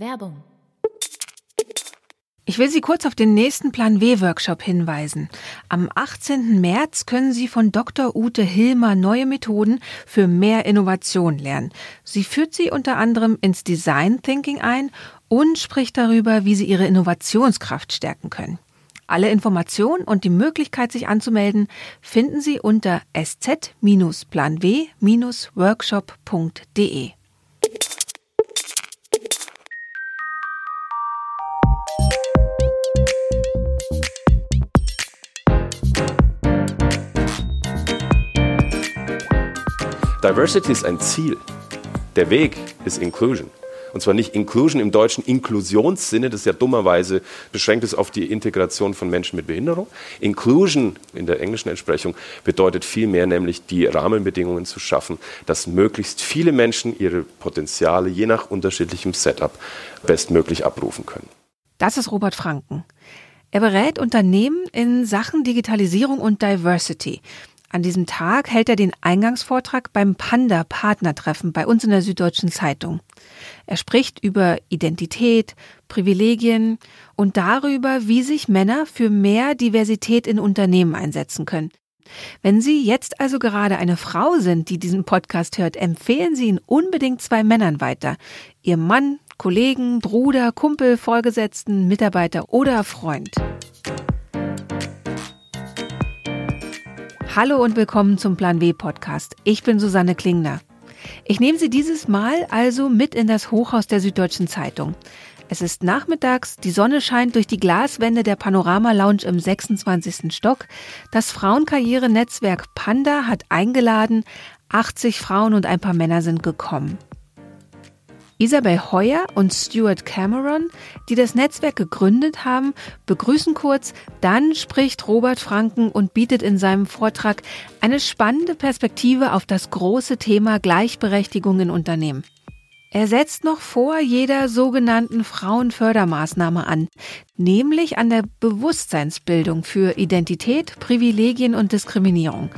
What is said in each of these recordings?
Werbung. Ich will Sie kurz auf den nächsten Plan W-Workshop hinweisen. Am 18. März können Sie von Dr. Ute Hilmer neue Methoden für mehr Innovation lernen. Sie führt Sie unter anderem ins Design Thinking ein und spricht darüber, wie Sie Ihre Innovationskraft stärken können. Alle Informationen und die Möglichkeit, sich anzumelden, finden Sie unter sz-planw-workshop.de. Diversity ist ein Ziel. Der Weg ist Inclusion. Und zwar nicht Inclusion im deutschen Inklusionssinne, das ja dummerweise beschränkt ist auf die Integration von Menschen mit Behinderung. Inclusion in der englischen Entsprechung bedeutet vielmehr nämlich die Rahmenbedingungen zu schaffen, dass möglichst viele Menschen ihre Potenziale je nach unterschiedlichem Setup bestmöglich abrufen können. Das ist Robert Franken. Er berät Unternehmen in Sachen Digitalisierung und Diversity. An diesem Tag hält er den Eingangsvortrag beim Panda-Partnertreffen bei uns in der Süddeutschen Zeitung. Er spricht über Identität, Privilegien und darüber, wie sich Männer für mehr Diversität in Unternehmen einsetzen können. Wenn Sie jetzt also gerade eine Frau sind, die diesen Podcast hört, empfehlen Sie ihn unbedingt zwei Männern weiter. Ihr Mann, Kollegen, Bruder, Kumpel, Vorgesetzten, Mitarbeiter oder Freund. Hallo und willkommen zum Plan W Podcast. Ich bin Susanne Klingner. Ich nehme Sie dieses Mal also mit in das Hochhaus der Süddeutschen Zeitung. Es ist nachmittags, die Sonne scheint durch die Glaswände der Panorama Lounge im 26. Stock. Das Frauenkarrierenetzwerk Panda hat eingeladen, 80 Frauen und ein paar Männer sind gekommen. Isabel Heuer und Stuart Cameron, die das Netzwerk gegründet haben, begrüßen kurz, dann spricht Robert Franken und bietet in seinem Vortrag eine spannende Perspektive auf das große Thema Gleichberechtigung in Unternehmen. Er setzt noch vor jeder sogenannten Frauenfördermaßnahme an, nämlich an der Bewusstseinsbildung für Identität, Privilegien und Diskriminierung.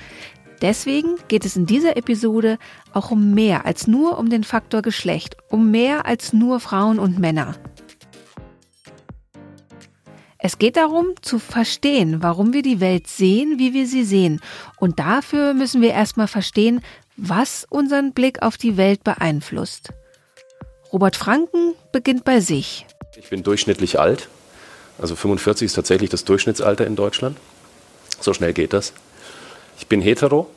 Deswegen geht es in dieser Episode auch um mehr als nur um den Faktor Geschlecht, um mehr als nur Frauen und Männer. Es geht darum, zu verstehen, warum wir die Welt sehen, wie wir sie sehen. Und dafür müssen wir erstmal verstehen, was unseren Blick auf die Welt beeinflusst. Robert Franken beginnt bei sich. Ich bin durchschnittlich alt. Also 45 ist tatsächlich das Durchschnittsalter in Deutschland. So schnell geht das. Ich bin hetero.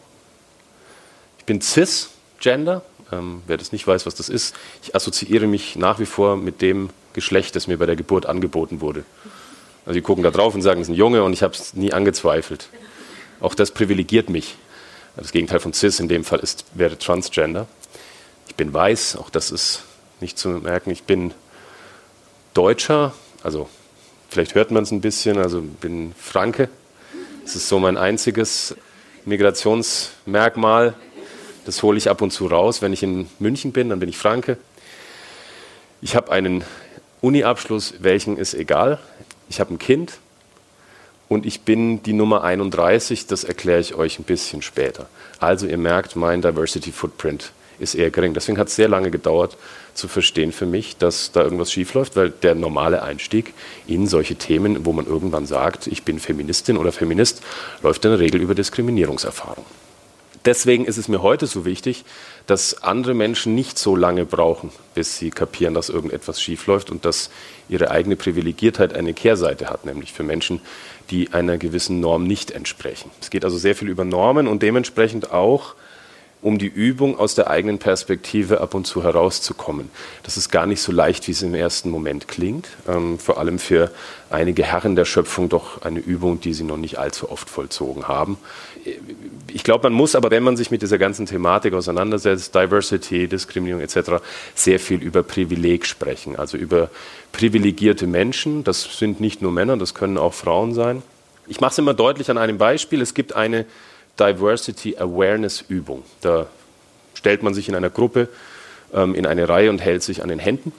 Ich bin cisgender. Ähm, wer das nicht weiß, was das ist, ich assoziiere mich nach wie vor mit dem Geschlecht, das mir bei der Geburt angeboten wurde. Also die gucken da drauf und sagen, es ist ein Junge und ich habe es nie angezweifelt. Auch das privilegiert mich. Das Gegenteil von cis in dem Fall ist, wäre transgender. Ich bin weiß, auch das ist nicht zu merken. Ich bin Deutscher, also vielleicht hört man es ein bisschen, also bin Franke. Das ist so mein einziges Migrationsmerkmal. Das hole ich ab und zu raus. Wenn ich in München bin, dann bin ich Franke. Ich habe einen Uni-Abschluss, welchen ist egal. Ich habe ein Kind und ich bin die Nummer 31. Das erkläre ich euch ein bisschen später. Also ihr merkt, mein Diversity Footprint ist eher gering. Deswegen hat es sehr lange gedauert zu verstehen für mich, dass da irgendwas schiefläuft, weil der normale Einstieg in solche Themen, wo man irgendwann sagt, ich bin Feministin oder Feminist, läuft in der Regel über Diskriminierungserfahrung. Deswegen ist es mir heute so wichtig, dass andere Menschen nicht so lange brauchen, bis sie kapieren, dass irgendetwas schiefläuft und dass ihre eigene Privilegiertheit eine Kehrseite hat, nämlich für Menschen, die einer gewissen Norm nicht entsprechen. Es geht also sehr viel über Normen und dementsprechend auch um die Übung aus der eigenen Perspektive ab und zu herauszukommen. Das ist gar nicht so leicht, wie es im ersten Moment klingt. Ähm, vor allem für einige Herren der Schöpfung doch eine Übung, die sie noch nicht allzu oft vollzogen haben. Ich glaube, man muss aber, wenn man sich mit dieser ganzen Thematik auseinandersetzt, Diversity, Diskriminierung etc., sehr viel über Privileg sprechen, also über privilegierte Menschen. Das sind nicht nur Männer, das können auch Frauen sein. Ich mache es immer deutlich an einem Beispiel. Es gibt eine Diversity Awareness Übung. Da stellt man sich in einer Gruppe ähm, in eine Reihe und hält sich an den Händen.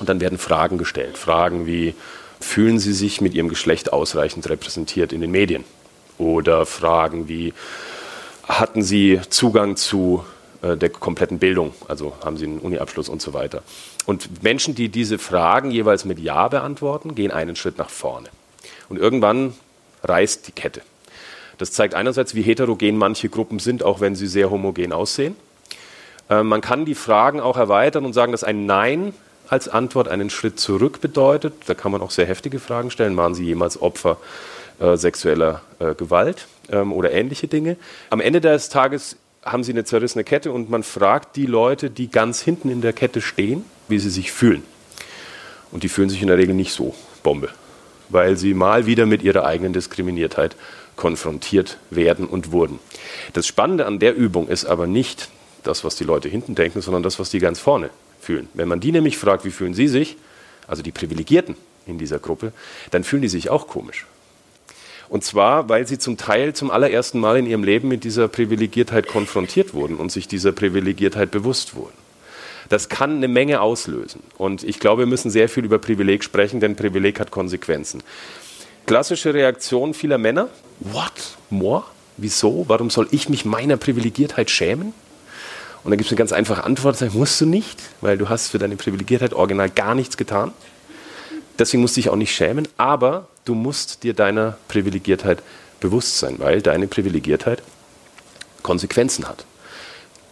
Und dann werden Fragen gestellt. Fragen wie, fühlen Sie sich mit Ihrem Geschlecht ausreichend repräsentiert in den Medien? Oder Fragen wie, hatten Sie Zugang zu äh, der kompletten Bildung, also haben sie einen Uniabschluss und so weiter. Und Menschen, die diese Fragen jeweils mit Ja beantworten, gehen einen Schritt nach vorne. Und irgendwann reißt die Kette. Das zeigt einerseits, wie heterogen manche Gruppen sind, auch wenn sie sehr homogen aussehen. Äh, man kann die Fragen auch erweitern und sagen, dass ein Nein als Antwort einen Schritt zurück bedeutet. Da kann man auch sehr heftige Fragen stellen. Waren Sie jemals Opfer äh, sexueller äh, Gewalt ähm, oder ähnliche Dinge? Am Ende des Tages haben Sie eine zerrissene Kette und man fragt die Leute, die ganz hinten in der Kette stehen, wie sie sich fühlen. Und die fühlen sich in der Regel nicht so Bombe, weil sie mal wieder mit ihrer eigenen Diskriminiertheit konfrontiert werden und wurden. Das Spannende an der Übung ist aber nicht das, was die Leute hinten denken, sondern das, was die ganz vorne fühlen. Wenn man die nämlich fragt, wie fühlen sie sich, also die Privilegierten in dieser Gruppe, dann fühlen die sich auch komisch. Und zwar, weil sie zum Teil zum allerersten Mal in ihrem Leben mit dieser Privilegiertheit konfrontiert wurden und sich dieser Privilegiertheit bewusst wurden. Das kann eine Menge auslösen. Und ich glaube, wir müssen sehr viel über Privileg sprechen, denn Privileg hat Konsequenzen. Klassische Reaktion vieler Männer: What? More? Wieso? Warum soll ich mich meiner Privilegiertheit schämen? Und dann gibt es eine ganz einfache Antwort, das musst du nicht, weil du hast für deine Privilegiertheit original gar nichts getan. Deswegen musst du dich auch nicht schämen, aber du musst dir deiner Privilegiertheit bewusst sein, weil deine Privilegiertheit Konsequenzen hat.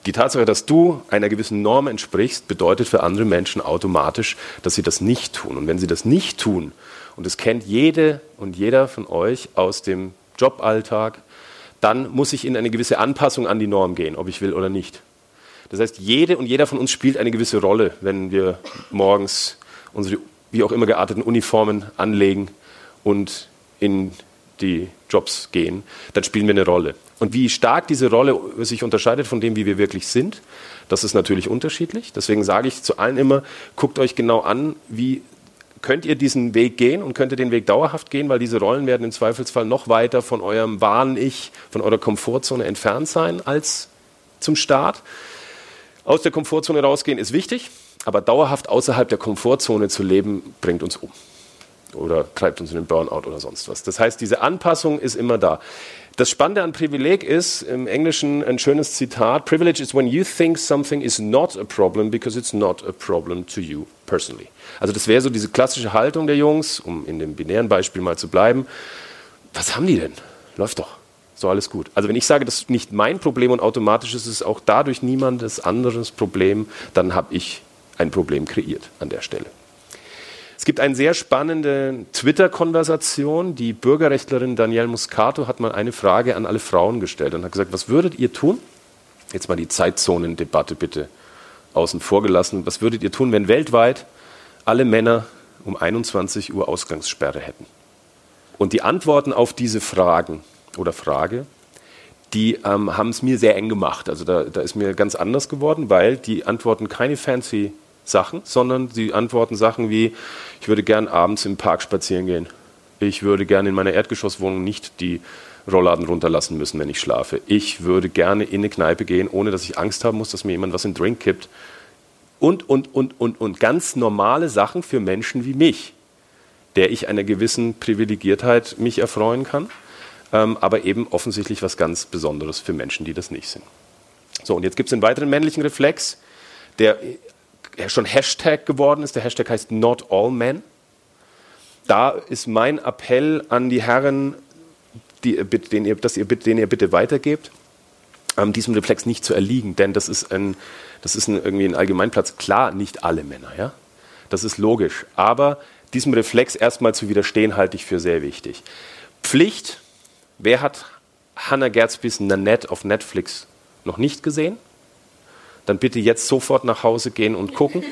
Die Tatsache, dass du einer gewissen Norm entsprichst, bedeutet für andere Menschen automatisch, dass sie das nicht tun. Und wenn sie das nicht tun, und das kennt jede und jeder von euch aus dem Joballtag, dann muss ich in eine gewisse Anpassung an die Norm gehen, ob ich will oder nicht. Das heißt, jede und jeder von uns spielt eine gewisse Rolle, wenn wir morgens unsere wie auch immer gearteten Uniformen anlegen und in die Jobs gehen, dann spielen wir eine Rolle. Und wie stark diese Rolle sich unterscheidet von dem, wie wir wirklich sind, das ist natürlich unterschiedlich. Deswegen sage ich zu allen immer, guckt euch genau an, wie könnt ihr diesen Weg gehen und könnt ihr den Weg dauerhaft gehen, weil diese Rollen werden im Zweifelsfall noch weiter von eurem wahren Ich, von eurer Komfortzone entfernt sein als zum Start. Aus der Komfortzone rausgehen ist wichtig, aber dauerhaft außerhalb der Komfortzone zu leben, bringt uns um oder treibt uns in den Burnout oder sonst was. Das heißt, diese Anpassung ist immer da. Das Spannende an Privileg ist im Englischen ein schönes Zitat: Privilege is when you think something is not a problem because it's not a problem to you personally. Also das wäre so diese klassische Haltung der Jungs, um in dem binären Beispiel mal zu bleiben. Was haben die denn? Läuft doch so alles gut. Also wenn ich sage, das ist nicht mein Problem und automatisch ist es auch dadurch niemandes anderes Problem, dann habe ich ein Problem kreiert an der Stelle. Es gibt eine sehr spannende Twitter-Konversation. Die Bürgerrechtlerin Danielle Muscato hat mal eine Frage an alle Frauen gestellt und hat gesagt, was würdet ihr tun? Jetzt mal die Zeitzonendebatte bitte außen vor gelassen. Was würdet ihr tun, wenn weltweit alle Männer um 21 Uhr Ausgangssperre hätten? Und die Antworten auf diese Fragen oder Frage, die ähm, haben es mir sehr eng gemacht. Also da, da ist mir ganz anders geworden, weil die antworten keine fancy Sachen, sondern sie antworten Sachen wie, ich würde gern abends im Park spazieren gehen. Ich würde gerne in meiner Erdgeschosswohnung nicht die Rollladen runterlassen müssen, wenn ich schlafe. Ich würde gerne in eine Kneipe gehen, ohne dass ich Angst haben muss, dass mir jemand was in den Drink kippt. Und, und, und, und, und ganz normale Sachen für Menschen wie mich, der ich einer gewissen Privilegiertheit mich erfreuen kann ähm, aber eben offensichtlich was ganz Besonderes für Menschen, die das nicht sind. So, und jetzt gibt es einen weiteren männlichen Reflex, der schon Hashtag geworden ist. Der Hashtag heißt Not All Men. Da ist mein Appell an die Herren, die, den, ihr, dass ihr, den ihr bitte weitergebt, ähm, diesem Reflex nicht zu erliegen, denn das ist, ein, das ist ein, irgendwie ein Allgemeinplatz. Klar, nicht alle Männer, ja, das ist logisch, aber diesem Reflex erstmal zu widerstehen, halte ich für sehr wichtig. Pflicht Wer hat Hannah Gadsby's Nanette auf Netflix noch nicht gesehen? Dann bitte jetzt sofort nach Hause gehen und gucken.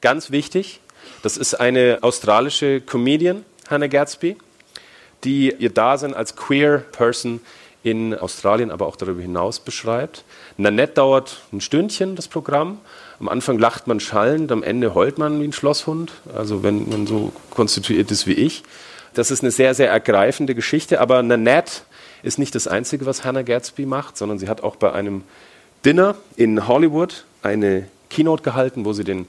Ganz wichtig, das ist eine australische Comedian, Hannah Gadsby, die ihr Dasein als queer Person in Australien, aber auch darüber hinaus beschreibt. Nanette dauert ein Stündchen, das Programm. Am Anfang lacht man schallend, am Ende heult man wie ein Schlosshund, also wenn man so konstituiert ist wie ich. Das ist eine sehr, sehr ergreifende Geschichte, aber Nanette ist nicht das Einzige, was Hannah Gadsby macht, sondern sie hat auch bei einem Dinner in Hollywood eine Keynote gehalten, wo sie den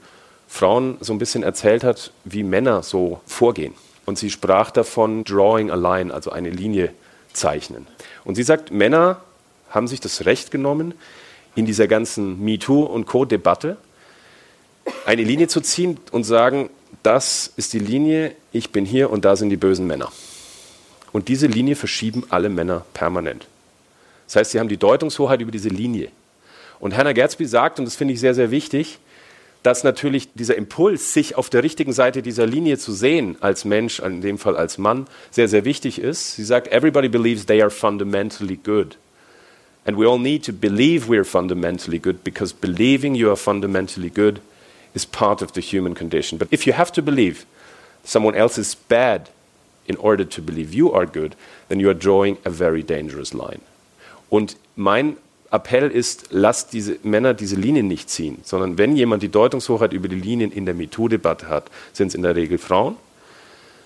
Frauen so ein bisschen erzählt hat, wie Männer so vorgehen. Und sie sprach davon Drawing a Line, also eine Linie zeichnen. Und sie sagt, Männer haben sich das Recht genommen, in dieser ganzen MeToo und Co-Debatte, eine Linie zu ziehen und sagen, das ist die Linie, ich bin hier und da sind die bösen Männer. Und diese Linie verschieben alle Männer permanent. Das heißt, sie haben die Deutungshoheit über diese Linie. Und Hannah Gatsby sagt, und das finde ich sehr, sehr wichtig, dass natürlich dieser Impuls, sich auf der richtigen Seite dieser Linie zu sehen, als Mensch, in dem Fall als Mann, sehr, sehr wichtig ist. Sie sagt, everybody believes they are fundamentally good. And we all need to believe we are fundamentally good because believing you are fundamentally good is part of the human condition. But if you have to believe someone else is bad in order to believe you are good, then you are drawing a very dangerous line. Und mein Appell ist, lasst diese Männer diese Linien nicht ziehen, sondern wenn jemand die Deutungshoheit über die Linien in der MeToo-Debatte hat, sind es in der Regel Frauen.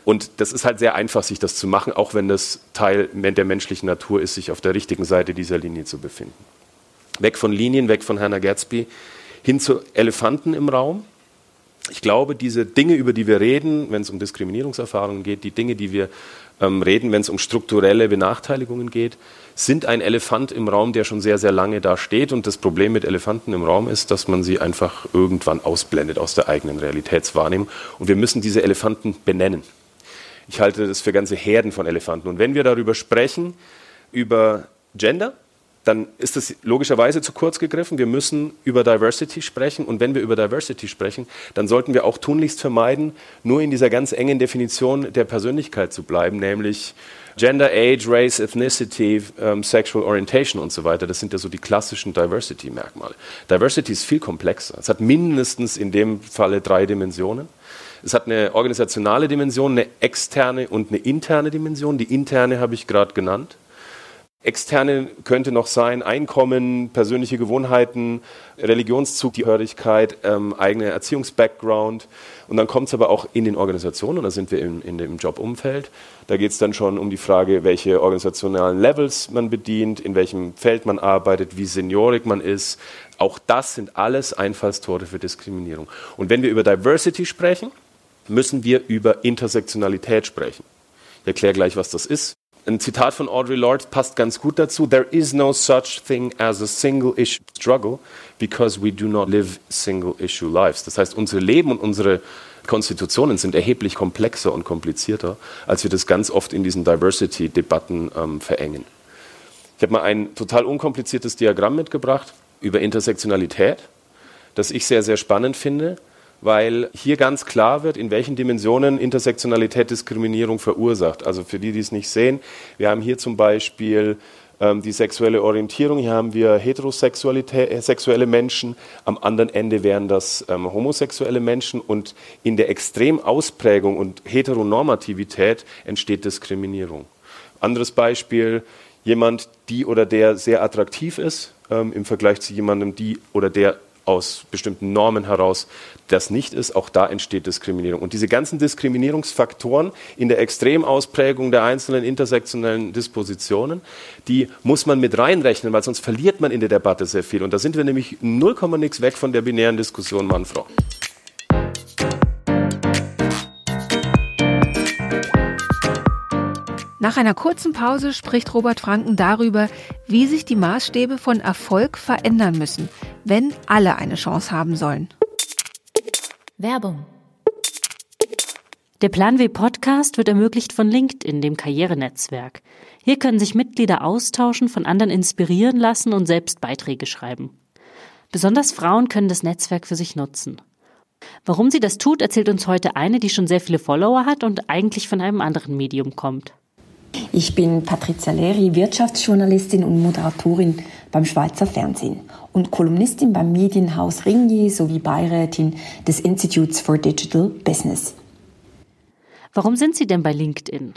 Und das ist halt sehr einfach, sich das zu machen, auch wenn das Teil der menschlichen Natur ist, sich auf der richtigen Seite dieser Linie zu befinden. Weg von Linien, weg von Hannah Gatsby, hin zu Elefanten im Raum. Ich glaube, diese Dinge, über die wir reden, wenn es um Diskriminierungserfahrungen geht, die Dinge, die wir ähm, reden, wenn es um strukturelle Benachteiligungen geht, sind ein Elefant im Raum, der schon sehr, sehr lange da steht. Und das Problem mit Elefanten im Raum ist, dass man sie einfach irgendwann ausblendet aus der eigenen Realitätswahrnehmung. Und wir müssen diese Elefanten benennen. Ich halte das für ganze Herden von Elefanten. Und wenn wir darüber sprechen, über Gender, dann ist das logischerweise zu kurz gegriffen. Wir müssen über Diversity sprechen. Und wenn wir über Diversity sprechen, dann sollten wir auch tunlichst vermeiden, nur in dieser ganz engen Definition der Persönlichkeit zu bleiben, nämlich Gender, Age, Race, Ethnicity, um, Sexual Orientation und so weiter. Das sind ja so die klassischen Diversity-Merkmale. Diversity ist viel komplexer. Es hat mindestens in dem Falle drei Dimensionen. Es hat eine organisationale Dimension, eine externe und eine interne Dimension. Die interne habe ich gerade genannt. Externe könnte noch sein Einkommen, persönliche Gewohnheiten, Religionszugehörigkeit, ähm, eigener Erziehungsbackground. Und dann kommt es aber auch in den Organisationen, und da sind wir in, in dem Jobumfeld. Da geht es dann schon um die Frage, welche organisationalen Levels man bedient, in welchem Feld man arbeitet, wie seniorig man ist. Auch das sind alles Einfallstore für Diskriminierung. Und wenn wir über Diversity sprechen, müssen wir über Intersektionalität sprechen. Ich erkläre gleich, was das ist. Ein Zitat von Audre Lorde passt ganz gut dazu. There is no such thing as a single issue struggle because we do not live single issue lives. Das heißt, unsere Leben und unsere Konstitutionen sind erheblich komplexer und komplizierter, als wir das ganz oft in diesen Diversity-Debatten ähm, verengen. Ich habe mal ein total unkompliziertes Diagramm mitgebracht über Intersektionalität, das ich sehr, sehr spannend finde weil hier ganz klar wird, in welchen Dimensionen Intersektionalität Diskriminierung verursacht. Also für die, die es nicht sehen, wir haben hier zum Beispiel ähm, die sexuelle Orientierung, hier haben wir heterosexuelle Menschen, am anderen Ende wären das ähm, homosexuelle Menschen und in der Extremausprägung und Heteronormativität entsteht Diskriminierung. Anderes Beispiel, jemand, die oder der sehr attraktiv ist ähm, im Vergleich zu jemandem, die oder der aus bestimmten Normen heraus das nicht ist, auch da entsteht Diskriminierung. Und diese ganzen Diskriminierungsfaktoren in der Extremausprägung der einzelnen intersektionellen Dispositionen, die muss man mit reinrechnen, weil sonst verliert man in der Debatte sehr viel. Und da sind wir nämlich 0, nix weg von der binären Diskussion Mann-Frau. Nach einer kurzen Pause spricht Robert Franken darüber, wie sich die Maßstäbe von Erfolg verändern müssen, wenn alle eine Chance haben sollen. Werbung. Der Plan W Podcast wird ermöglicht von LinkedIn, dem Karrierenetzwerk. Hier können sich Mitglieder austauschen, von anderen inspirieren lassen und selbst Beiträge schreiben. Besonders Frauen können das Netzwerk für sich nutzen. Warum sie das tut, erzählt uns heute eine, die schon sehr viele Follower hat und eigentlich von einem anderen Medium kommt. Ich bin Patricia Leri, Wirtschaftsjournalistin und Moderatorin beim Schweizer Fernsehen und Kolumnistin beim Medienhaus Ringier sowie Beirätin des Institutes for Digital Business. Warum sind Sie denn bei LinkedIn?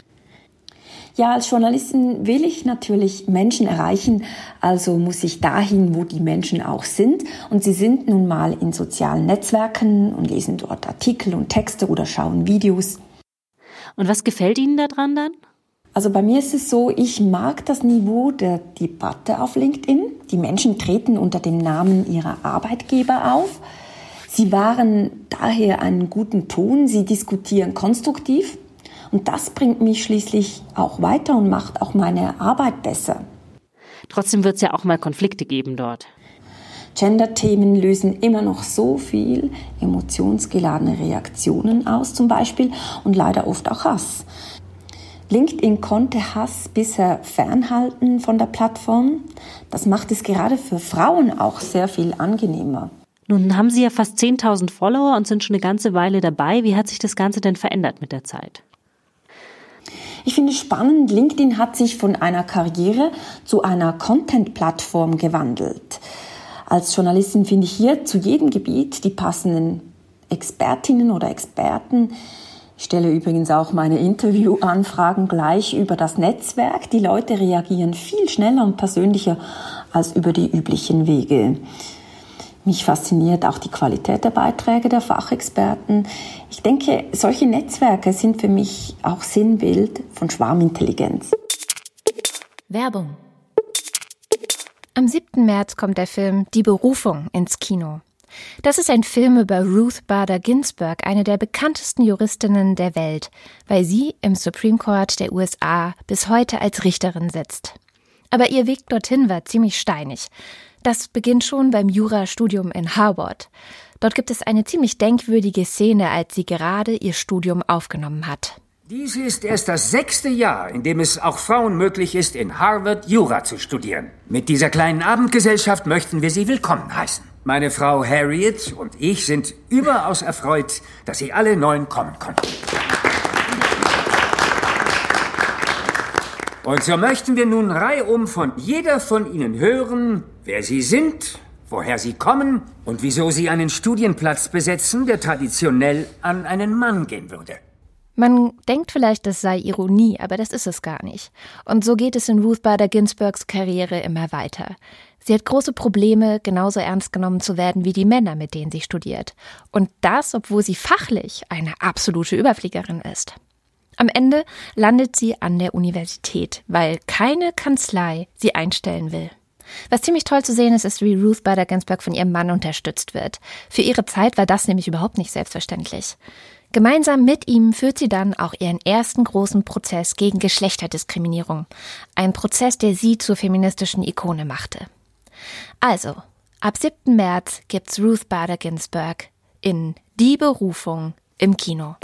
Ja, als Journalistin will ich natürlich Menschen erreichen, also muss ich dahin, wo die Menschen auch sind. Und sie sind nun mal in sozialen Netzwerken und lesen dort Artikel und Texte oder schauen Videos. Und was gefällt Ihnen daran dann? Also bei mir ist es so, ich mag das Niveau der Debatte auf LinkedIn. Die Menschen treten unter dem Namen ihrer Arbeitgeber auf. Sie wahren daher einen guten Ton, sie diskutieren konstruktiv und das bringt mich schließlich auch weiter und macht auch meine Arbeit besser. Trotzdem wird es ja auch mal Konflikte geben dort. Gender-Themen lösen immer noch so viel emotionsgeladene Reaktionen aus zum Beispiel und leider oft auch Hass. LinkedIn konnte Hass bisher fernhalten von der Plattform. Das macht es gerade für Frauen auch sehr viel angenehmer. Nun haben Sie ja fast 10.000 Follower und sind schon eine ganze Weile dabei. Wie hat sich das Ganze denn verändert mit der Zeit? Ich finde es spannend, LinkedIn hat sich von einer Karriere zu einer Content-Plattform gewandelt. Als Journalistin finde ich hier zu jedem Gebiet die passenden Expertinnen oder Experten. Ich stelle übrigens auch meine Interviewanfragen gleich über das Netzwerk. Die Leute reagieren viel schneller und persönlicher als über die üblichen Wege. Mich fasziniert auch die Qualität der Beiträge der Fachexperten. Ich denke, solche Netzwerke sind für mich auch Sinnbild von Schwarmintelligenz. Werbung. Am 7. März kommt der Film Die Berufung ins Kino. Das ist ein Film über Ruth Bader Ginsburg, eine der bekanntesten Juristinnen der Welt, weil sie im Supreme Court der USA bis heute als Richterin sitzt. Aber ihr Weg dorthin war ziemlich steinig. Das beginnt schon beim Jurastudium in Harvard. Dort gibt es eine ziemlich denkwürdige Szene, als sie gerade ihr Studium aufgenommen hat. Dies ist erst das sechste Jahr, in dem es auch Frauen möglich ist, in Harvard Jura zu studieren. Mit dieser kleinen Abendgesellschaft möchten wir Sie willkommen heißen. Meine Frau Harriet und ich sind überaus erfreut, dass Sie alle neun kommen konnten. Und so möchten wir nun reihum von jeder von Ihnen hören, wer Sie sind, woher Sie kommen und wieso Sie einen Studienplatz besetzen, der traditionell an einen Mann gehen würde. Man denkt vielleicht, das sei Ironie, aber das ist es gar nicht. Und so geht es in Ruth Bader Ginsburgs Karriere immer weiter. Sie hat große Probleme, genauso ernst genommen zu werden wie die Männer, mit denen sie studiert. Und das, obwohl sie fachlich eine absolute Überfliegerin ist. Am Ende landet sie an der Universität, weil keine Kanzlei sie einstellen will. Was ziemlich toll zu sehen ist, ist, wie Ruth Bader Ginsburg von ihrem Mann unterstützt wird. Für ihre Zeit war das nämlich überhaupt nicht selbstverständlich. Gemeinsam mit ihm führt sie dann auch ihren ersten großen Prozess gegen Geschlechterdiskriminierung. Ein Prozess, der sie zur feministischen Ikone machte. Also, ab 7. März gibt's Ruth Bader Ginsburg in Die Berufung im Kino.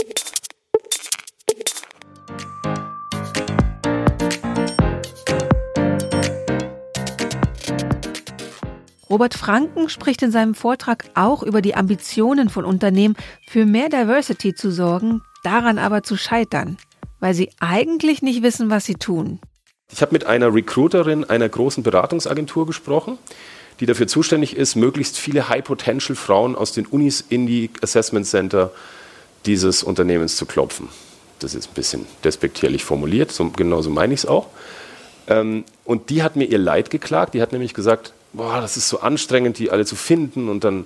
Robert Franken spricht in seinem Vortrag auch über die Ambitionen von Unternehmen, für mehr Diversity zu sorgen, daran aber zu scheitern, weil sie eigentlich nicht wissen, was sie tun. Ich habe mit einer Recruiterin einer großen Beratungsagentur gesprochen, die dafür zuständig ist, möglichst viele High-Potential-Frauen aus den Unis in die Assessment Center dieses Unternehmens zu klopfen. Das ist ein bisschen despektierlich formuliert, so, genauso meine ich es auch. Ähm, und die hat mir ihr Leid geklagt. Die hat nämlich gesagt, boah, das ist so anstrengend, die alle zu finden und dann,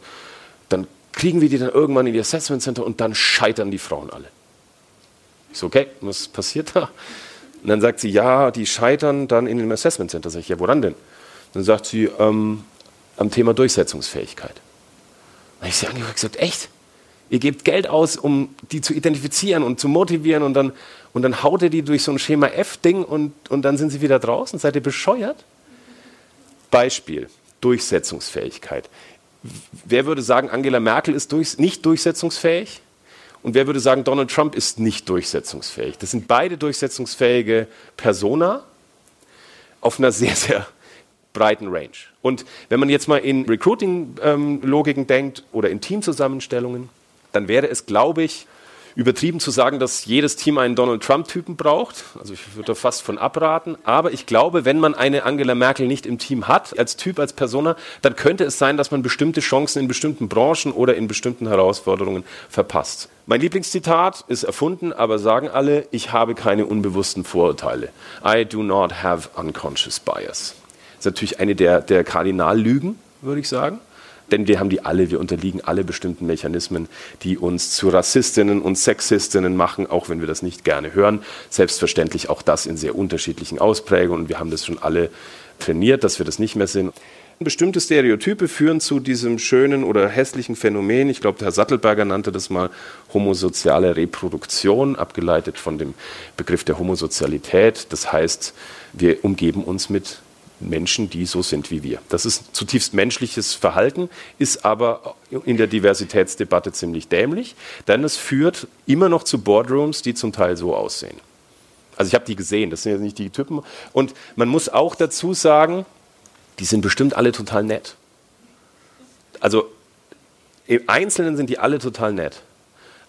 dann kriegen wir die dann irgendwann in die Assessment Center und dann scheitern die Frauen alle. Ich so, okay, was passiert da? Und dann sagt sie, ja, die scheitern dann in dem Assessment Center. Sag ich, ja, woran denn? Dann sagt sie, ähm, am Thema Durchsetzungsfähigkeit. Habe ich sie und gesagt, echt? Ihr gebt Geld aus, um die zu identifizieren und zu motivieren und dann, und dann haut ihr die durch so ein Schema F-Ding und, und dann sind sie wieder draußen. Seid ihr bescheuert? Beispiel, Durchsetzungsfähigkeit. Wer würde sagen, Angela Merkel ist durch, nicht durchsetzungsfähig? Und wer würde sagen, Donald Trump ist nicht durchsetzungsfähig? Das sind beide durchsetzungsfähige Persona auf einer sehr, sehr breiten Range. Und wenn man jetzt mal in Recruiting-Logiken denkt oder in Teamzusammenstellungen, dann wäre es, glaube ich, übertrieben zu sagen, dass jedes Team einen Donald Trump-Typen braucht. Also ich würde fast von abraten. Aber ich glaube, wenn man eine Angela Merkel nicht im Team hat, als Typ, als Persona, dann könnte es sein, dass man bestimmte Chancen in bestimmten Branchen oder in bestimmten Herausforderungen verpasst. Mein Lieblingszitat ist erfunden, aber sagen alle, ich habe keine unbewussten Vorurteile. I do not have unconscious bias. Das ist natürlich eine der, der Kardinallügen, würde ich sagen. Denn wir haben die alle, wir unterliegen alle bestimmten Mechanismen, die uns zu Rassistinnen und Sexistinnen machen, auch wenn wir das nicht gerne hören. Selbstverständlich auch das in sehr unterschiedlichen Ausprägungen. Und wir haben das schon alle trainiert, dass wir das nicht mehr sind. Bestimmte Stereotype führen zu diesem schönen oder hässlichen Phänomen. Ich glaube, Herr Sattelberger nannte das mal homosoziale Reproduktion, abgeleitet von dem Begriff der Homosozialität. Das heißt, wir umgeben uns mit Menschen, die so sind wie wir. Das ist zutiefst menschliches Verhalten, ist aber in der Diversitätsdebatte ziemlich dämlich, denn es führt immer noch zu Boardrooms, die zum Teil so aussehen. Also ich habe die gesehen, das sind ja nicht die Typen. Und man muss auch dazu sagen, die sind bestimmt alle total nett. Also im Einzelnen sind die alle total nett.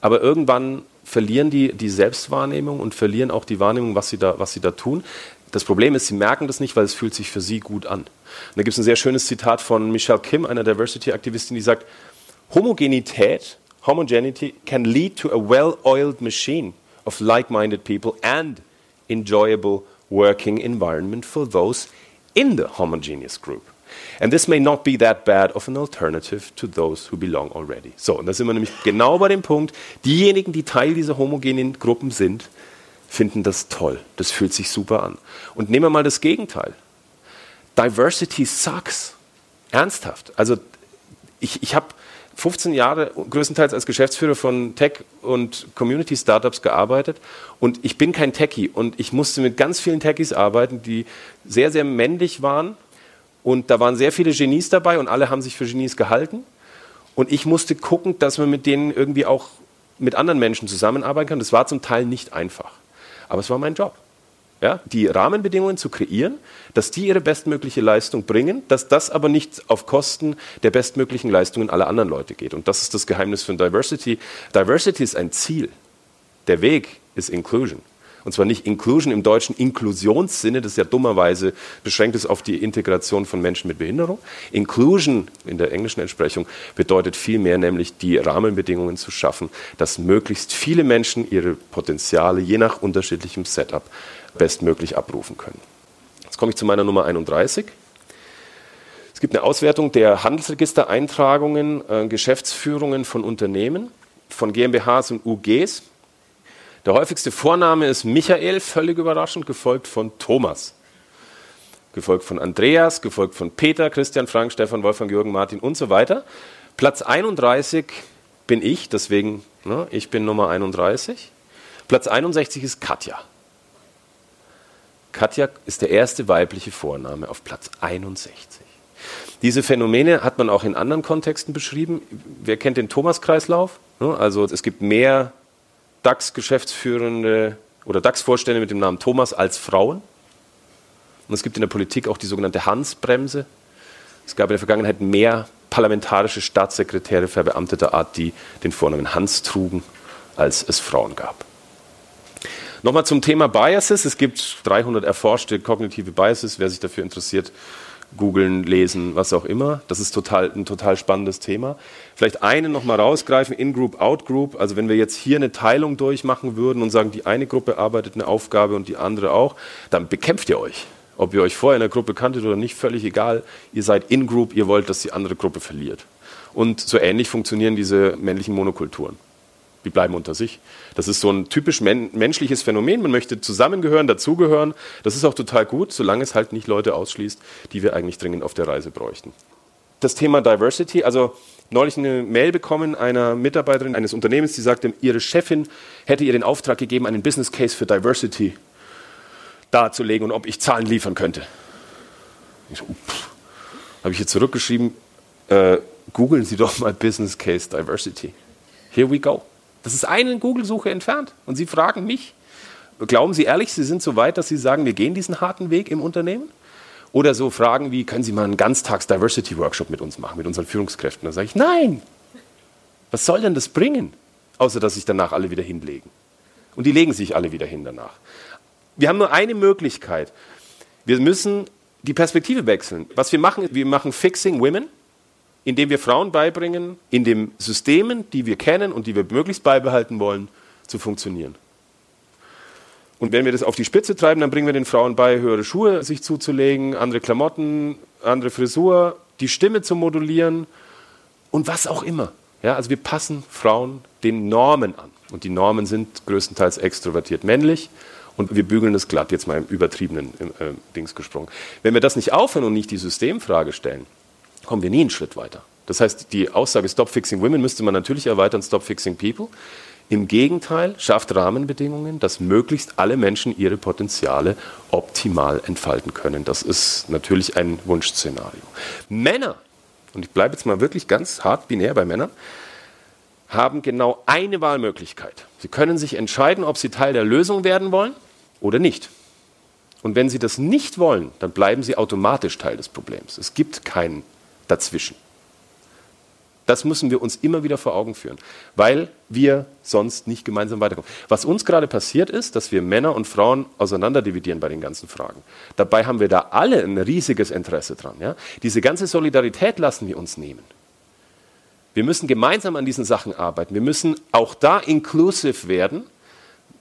Aber irgendwann verlieren die die Selbstwahrnehmung und verlieren auch die Wahrnehmung, was sie da, was sie da tun. Das Problem ist, sie merken das nicht, weil es fühlt sich für sie gut an. Und da gibt es ein sehr schönes Zitat von Michelle Kim, einer Diversity-Aktivistin, die sagt, Homogenität, Homogeneity can lead to a well-oiled machine of like-minded people and enjoyable working environment for those in the homogeneous group. And this may not be that bad of an alternative to those who belong already. So, und da sind wir nämlich genau bei dem Punkt, diejenigen, die Teil dieser homogenen Gruppen sind, finden das toll. Das fühlt sich super an. Und nehmen wir mal das Gegenteil. Diversity sucks. Ernsthaft. Also ich, ich habe 15 Jahre größtenteils als Geschäftsführer von Tech- und Community-Startups gearbeitet und ich bin kein Techie und ich musste mit ganz vielen Techies arbeiten, die sehr, sehr männlich waren und da waren sehr viele Genies dabei und alle haben sich für Genies gehalten und ich musste gucken, dass man mit denen irgendwie auch mit anderen Menschen zusammenarbeiten kann. Das war zum Teil nicht einfach. Aber es war mein Job. Ja, die Rahmenbedingungen zu kreieren, dass die ihre bestmögliche Leistung bringen, dass das aber nicht auf Kosten der bestmöglichen Leistungen aller anderen Leute geht. Und das ist das Geheimnis von Diversity. Diversity ist ein Ziel. Der Weg ist Inclusion. Und zwar nicht Inclusion im deutschen Inklusionssinne, das ja dummerweise beschränkt ist auf die Integration von Menschen mit Behinderung. Inclusion in der englischen Entsprechung bedeutet vielmehr nämlich die Rahmenbedingungen zu schaffen, dass möglichst viele Menschen ihre Potenziale je nach unterschiedlichem Setup bestmöglich abrufen können. Jetzt komme ich zu meiner Nummer 31. Es gibt eine Auswertung der Handelsregistereintragungen, äh, Geschäftsführungen von Unternehmen, von GmbHs und UGs der häufigste Vorname ist Michael, völlig überraschend, gefolgt von Thomas. Gefolgt von Andreas, gefolgt von Peter, Christian, Frank, Stefan, Wolfgang, Jürgen, Martin und so weiter. Platz 31 bin ich, deswegen, ne, ich bin Nummer 31. Platz 61 ist Katja. Katja ist der erste weibliche Vorname auf Platz 61. Diese Phänomene hat man auch in anderen Kontexten beschrieben. Wer kennt den Thomas-Kreislauf? Ne, also es gibt mehr DAX-Geschäftsführende oder DAX-Vorstände mit dem Namen Thomas als Frauen. Und es gibt in der Politik auch die sogenannte Hans-Bremse. Es gab in der Vergangenheit mehr parlamentarische Staatssekretäre verbeamteter Art, die den Vornamen Hans trugen, als es Frauen gab. Nochmal zum Thema Biases. Es gibt 300 erforschte kognitive Biases. Wer sich dafür interessiert, googeln, lesen, was auch immer. Das ist total, ein total spannendes Thema. Vielleicht eine nochmal rausgreifen, In-Group, Out-Group. Also wenn wir jetzt hier eine Teilung durchmachen würden und sagen, die eine Gruppe arbeitet eine Aufgabe und die andere auch, dann bekämpft ihr euch. Ob ihr euch vorher in der Gruppe kanntet oder nicht, völlig egal. Ihr seid In-Group, ihr wollt, dass die andere Gruppe verliert. Und so ähnlich funktionieren diese männlichen Monokulturen die bleiben unter sich. Das ist so ein typisch men menschliches Phänomen. Man möchte zusammengehören, dazugehören. Das ist auch total gut, solange es halt nicht Leute ausschließt, die wir eigentlich dringend auf der Reise bräuchten. Das Thema Diversity, also neulich eine Mail bekommen einer Mitarbeiterin eines Unternehmens, die sagte, ihre Chefin hätte ihr den Auftrag gegeben, einen Business Case für Diversity darzulegen und ob ich Zahlen liefern könnte. Ich so, habe ich hier zurückgeschrieben, äh, googeln Sie doch mal Business Case Diversity. Here we go. Das ist eine Google-Suche entfernt. Und Sie fragen mich, glauben Sie ehrlich, Sie sind so weit, dass Sie sagen, wir gehen diesen harten Weg im Unternehmen? Oder so Fragen wie, können Sie mal einen Ganztags-Diversity-Workshop mit uns machen, mit unseren Führungskräften? Da sage ich, nein. Was soll denn das bringen? Außer, dass sich danach alle wieder hinlegen. Und die legen sich alle wieder hin danach. Wir haben nur eine Möglichkeit. Wir müssen die Perspektive wechseln. Was wir machen, wir machen Fixing Women indem wir Frauen beibringen, in den Systemen, die wir kennen und die wir möglichst beibehalten wollen, zu funktionieren. Und wenn wir das auf die Spitze treiben, dann bringen wir den Frauen bei, höhere Schuhe sich zuzulegen, andere Klamotten, andere Frisur, die Stimme zu modulieren und was auch immer. Ja, also wir passen Frauen den Normen an. Und die Normen sind größtenteils extrovertiert männlich und wir bügeln das glatt, jetzt mal im übertriebenen äh, Dings gesprungen. Wenn wir das nicht aufhören und nicht die Systemfrage stellen, kommen wir nie einen Schritt weiter. Das heißt, die Aussage Stop Fixing Women müsste man natürlich erweitern, Stop Fixing People. Im Gegenteil, schafft Rahmenbedingungen, dass möglichst alle Menschen ihre Potenziale optimal entfalten können. Das ist natürlich ein Wunschszenario. Männer, und ich bleibe jetzt mal wirklich ganz hart binär bei Männern, haben genau eine Wahlmöglichkeit. Sie können sich entscheiden, ob sie Teil der Lösung werden wollen oder nicht. Und wenn sie das nicht wollen, dann bleiben sie automatisch Teil des Problems. Es gibt keinen dazwischen. Das müssen wir uns immer wieder vor Augen führen, weil wir sonst nicht gemeinsam weiterkommen. Was uns gerade passiert ist, dass wir Männer und Frauen auseinanderdividieren bei den ganzen Fragen. Dabei haben wir da alle ein riesiges Interesse dran. Ja? Diese ganze Solidarität lassen wir uns nehmen. Wir müssen gemeinsam an diesen Sachen arbeiten. Wir müssen auch da inclusive werden.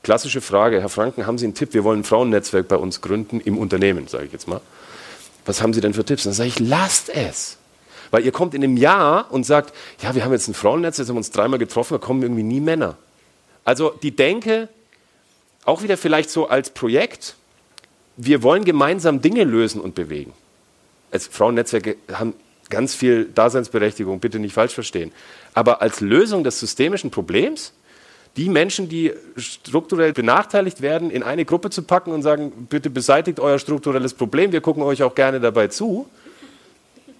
Klassische Frage, Herr Franken, haben Sie einen Tipp? Wir wollen ein Frauennetzwerk bei uns gründen im Unternehmen, sage ich jetzt mal. Was haben Sie denn für Tipps? Dann sage ich, lasst es. Weil ihr kommt in einem Jahr und sagt, ja, wir haben jetzt ein Frauennetz, jetzt haben wir uns dreimal getroffen, da kommen irgendwie nie Männer. Also die Denke, auch wieder vielleicht so als Projekt, wir wollen gemeinsam Dinge lösen und bewegen. Also Frauennetzwerke haben ganz viel Daseinsberechtigung, bitte nicht falsch verstehen. Aber als Lösung des systemischen Problems, die Menschen, die strukturell benachteiligt werden, in eine Gruppe zu packen und sagen, bitte beseitigt euer strukturelles Problem, wir gucken euch auch gerne dabei zu,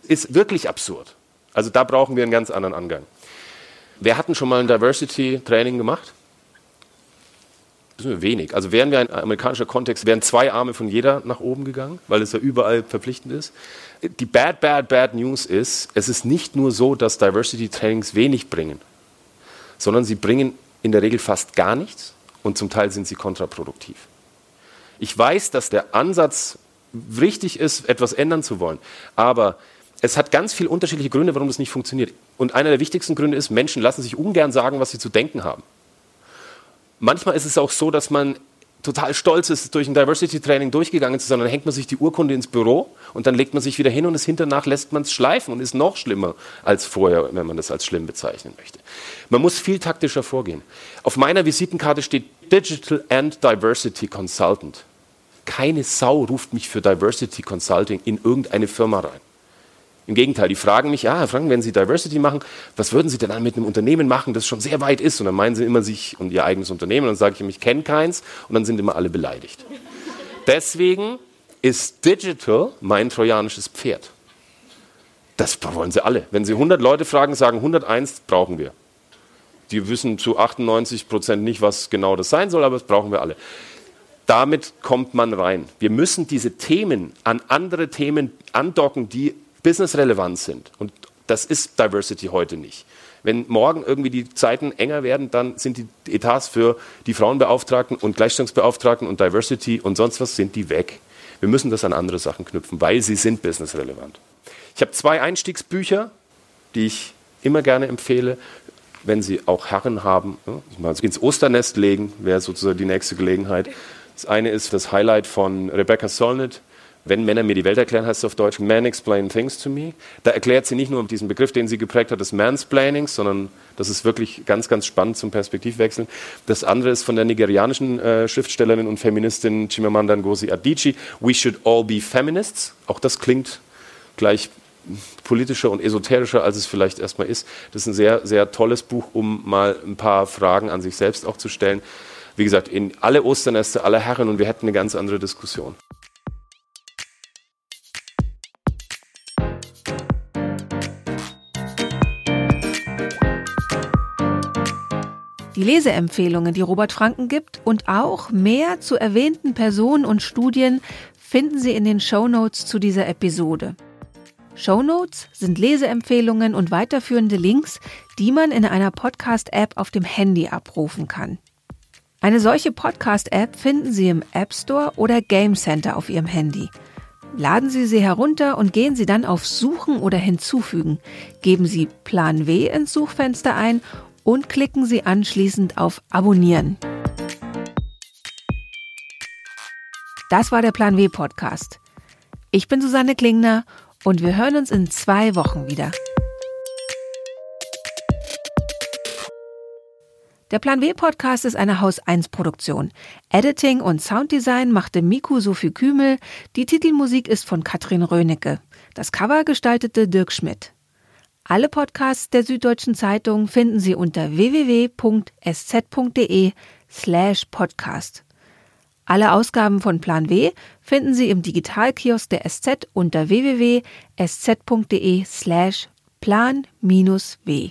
ist wirklich absurd. Also da brauchen wir einen ganz anderen Angang. Wer hatten schon mal ein Diversity-Training gemacht? Das ist wenig. Also wären wir ein amerikanischer Kontext, wären zwei Arme von jeder nach oben gegangen, weil es ja überall verpflichtend ist. Die bad, bad, bad News ist, es ist nicht nur so, dass Diversity-Trainings wenig bringen, sondern sie bringen in der Regel fast gar nichts und zum Teil sind sie kontraproduktiv. Ich weiß, dass der Ansatz richtig ist, etwas ändern zu wollen, aber es hat ganz viele unterschiedliche Gründe, warum das nicht funktioniert. Und einer der wichtigsten Gründe ist, Menschen lassen sich ungern sagen, was sie zu denken haben. Manchmal ist es auch so, dass man total stolz ist, durch ein Diversity-Training durchgegangen zu sein. Dann hängt man sich die Urkunde ins Büro und dann legt man sich wieder hin und es hinternach lässt man es schleifen und ist noch schlimmer als vorher, wenn man das als schlimm bezeichnen möchte. Man muss viel taktischer vorgehen. Auf meiner Visitenkarte steht Digital and Diversity Consultant. Keine Sau ruft mich für Diversity Consulting in irgendeine Firma rein. Im Gegenteil, die fragen mich, ja, Herr Frank, wenn Sie Diversity machen, was würden Sie denn dann mit einem Unternehmen machen, das schon sehr weit ist? Und dann meinen sie immer sich und ihr eigenes Unternehmen. Und dann sage ich, ich kenne keins. Und dann sind immer alle beleidigt. Deswegen ist Digital mein trojanisches Pferd. Das wollen sie alle. Wenn Sie 100 Leute fragen, sagen 101 brauchen wir. Die wissen zu 98 Prozent nicht, was genau das sein soll, aber das brauchen wir alle. Damit kommt man rein. Wir müssen diese Themen an andere Themen andocken, die businessrelevant sind. Und das ist Diversity heute nicht. Wenn morgen irgendwie die Zeiten enger werden, dann sind die Etats für die Frauenbeauftragten und Gleichstellungsbeauftragten und Diversity und sonst was sind die weg. Wir müssen das an andere Sachen knüpfen, weil sie sind businessrelevant. Ich habe zwei Einstiegsbücher, die ich immer gerne empfehle, wenn Sie auch Herren haben, mal ins Osternest legen, wäre sozusagen die nächste Gelegenheit. Das eine ist das Highlight von Rebecca Solnit, wenn Männer mir die Welt erklären, heißt es auf Deutsch Men explain things to me. Da erklärt sie nicht nur diesen Begriff, den sie geprägt hat, des Mansplainings, sondern das ist wirklich ganz, ganz spannend zum Perspektivwechseln. Das andere ist von der nigerianischen äh, Schriftstellerin und Feministin Chimamanda Ngozi Adichie, We should all be feminists. Auch das klingt gleich politischer und esoterischer, als es vielleicht erstmal ist. Das ist ein sehr, sehr tolles Buch, um mal ein paar Fragen an sich selbst auch zu stellen. Wie gesagt, in alle Osterneste aller Herren und wir hätten eine ganz andere Diskussion. Die Leseempfehlungen, die Robert Franken gibt und auch mehr zu erwähnten Personen und Studien finden Sie in den Show Notes zu dieser Episode. Show Notes sind Leseempfehlungen und weiterführende Links, die man in einer Podcast-App auf dem Handy abrufen kann. Eine solche Podcast-App finden Sie im App Store oder Game Center auf Ihrem Handy. Laden Sie sie herunter und gehen Sie dann auf Suchen oder Hinzufügen. Geben Sie Plan W ins Suchfenster ein und klicken Sie anschließend auf Abonnieren. Das war der Plan W Podcast. Ich bin Susanne Klingner und wir hören uns in zwei Wochen wieder. Der Plan W Podcast ist eine Haus 1 Produktion. Editing und Sounddesign machte Miku Sophie Kümel. Die Titelmusik ist von Katrin Rönecke. Das Cover gestaltete Dirk Schmidt. Alle Podcasts der Süddeutschen Zeitung finden Sie unter www.sz.de slash podcast. Alle Ausgaben von Plan W finden Sie im Digitalkiosk der SZ unter www.sz.de slash plan-w.